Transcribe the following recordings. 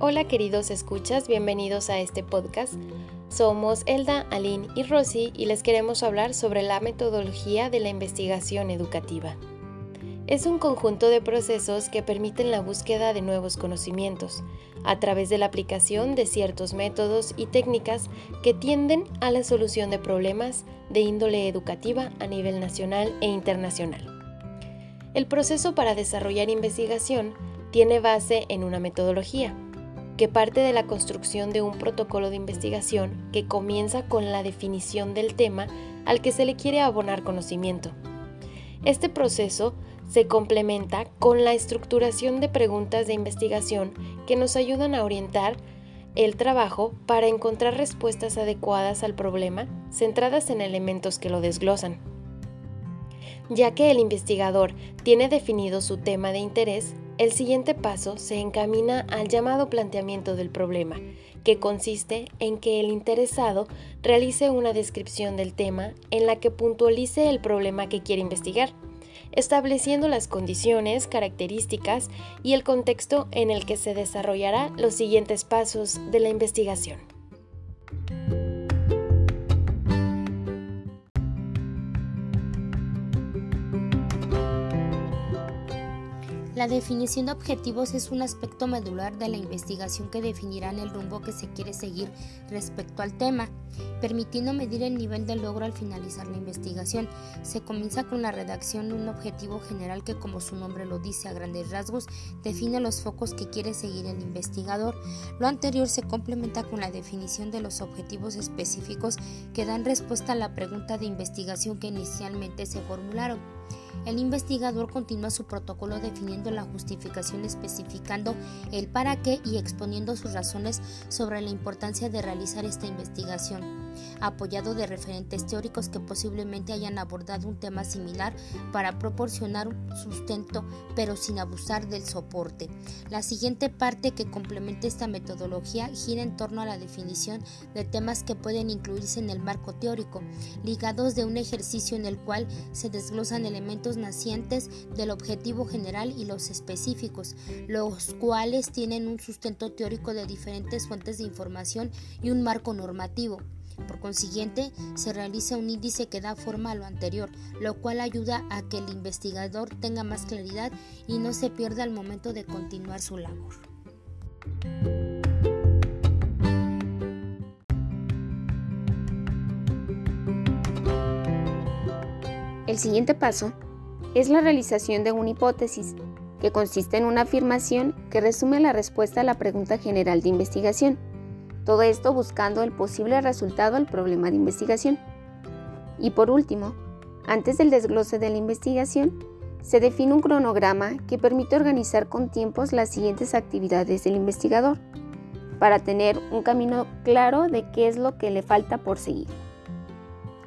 Hola queridos escuchas, bienvenidos a este podcast. Somos Elda, Aline y Rosy y les queremos hablar sobre la metodología de la investigación educativa. Es un conjunto de procesos que permiten la búsqueda de nuevos conocimientos a través de la aplicación de ciertos métodos y técnicas que tienden a la solución de problemas de índole educativa a nivel nacional e internacional. El proceso para desarrollar investigación tiene base en una metodología que parte de la construcción de un protocolo de investigación que comienza con la definición del tema al que se le quiere abonar conocimiento. Este proceso se complementa con la estructuración de preguntas de investigación que nos ayudan a orientar el trabajo para encontrar respuestas adecuadas al problema centradas en elementos que lo desglosan. Ya que el investigador tiene definido su tema de interés, el siguiente paso se encamina al llamado planteamiento del problema, que consiste en que el interesado realice una descripción del tema en la que puntualice el problema que quiere investigar, estableciendo las condiciones, características y el contexto en el que se desarrollará los siguientes pasos de la investigación. La definición de objetivos es un aspecto medular de la investigación que definirán el rumbo que se quiere seguir respecto al tema, permitiendo medir el nivel de logro al finalizar la investigación. Se comienza con la redacción de un objetivo general que, como su nombre lo dice a grandes rasgos, define los focos que quiere seguir el investigador. Lo anterior se complementa con la definición de los objetivos específicos que dan respuesta a la pregunta de investigación que inicialmente se formularon. El investigador continúa su protocolo definiendo la justificación, especificando el para qué y exponiendo sus razones sobre la importancia de realizar esta investigación apoyado de referentes teóricos que posiblemente hayan abordado un tema similar para proporcionar un sustento, pero sin abusar del soporte. La siguiente parte que complementa esta metodología gira en torno a la definición de temas que pueden incluirse en el marco teórico, ligados de un ejercicio en el cual se desglosan elementos nacientes del objetivo general y los específicos, los cuales tienen un sustento teórico de diferentes fuentes de información y un marco normativo. Por consiguiente, se realiza un índice que da forma a lo anterior, lo cual ayuda a que el investigador tenga más claridad y no se pierda al momento de continuar su labor. El siguiente paso es la realización de una hipótesis, que consiste en una afirmación que resume la respuesta a la pregunta general de investigación. Todo esto buscando el posible resultado al problema de investigación. Y por último, antes del desglose de la investigación, se define un cronograma que permite organizar con tiempos las siguientes actividades del investigador, para tener un camino claro de qué es lo que le falta por seguir.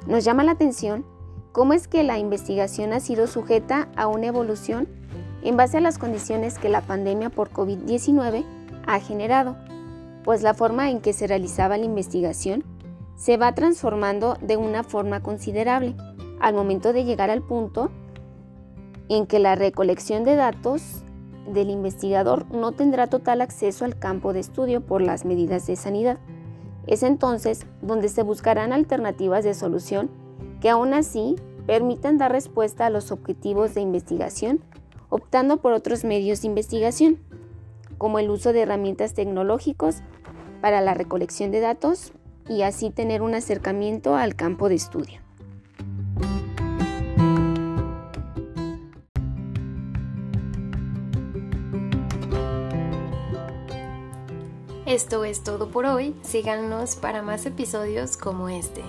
Nos llama la atención cómo es que la investigación ha sido sujeta a una evolución en base a las condiciones que la pandemia por COVID-19 ha generado pues la forma en que se realizaba la investigación se va transformando de una forma considerable al momento de llegar al punto en que la recolección de datos del investigador no tendrá total acceso al campo de estudio por las medidas de sanidad. Es entonces donde se buscarán alternativas de solución que aún así permitan dar respuesta a los objetivos de investigación, optando por otros medios de investigación como el uso de herramientas tecnológicos para la recolección de datos y así tener un acercamiento al campo de estudio. Esto es todo por hoy. Síganos para más episodios como este.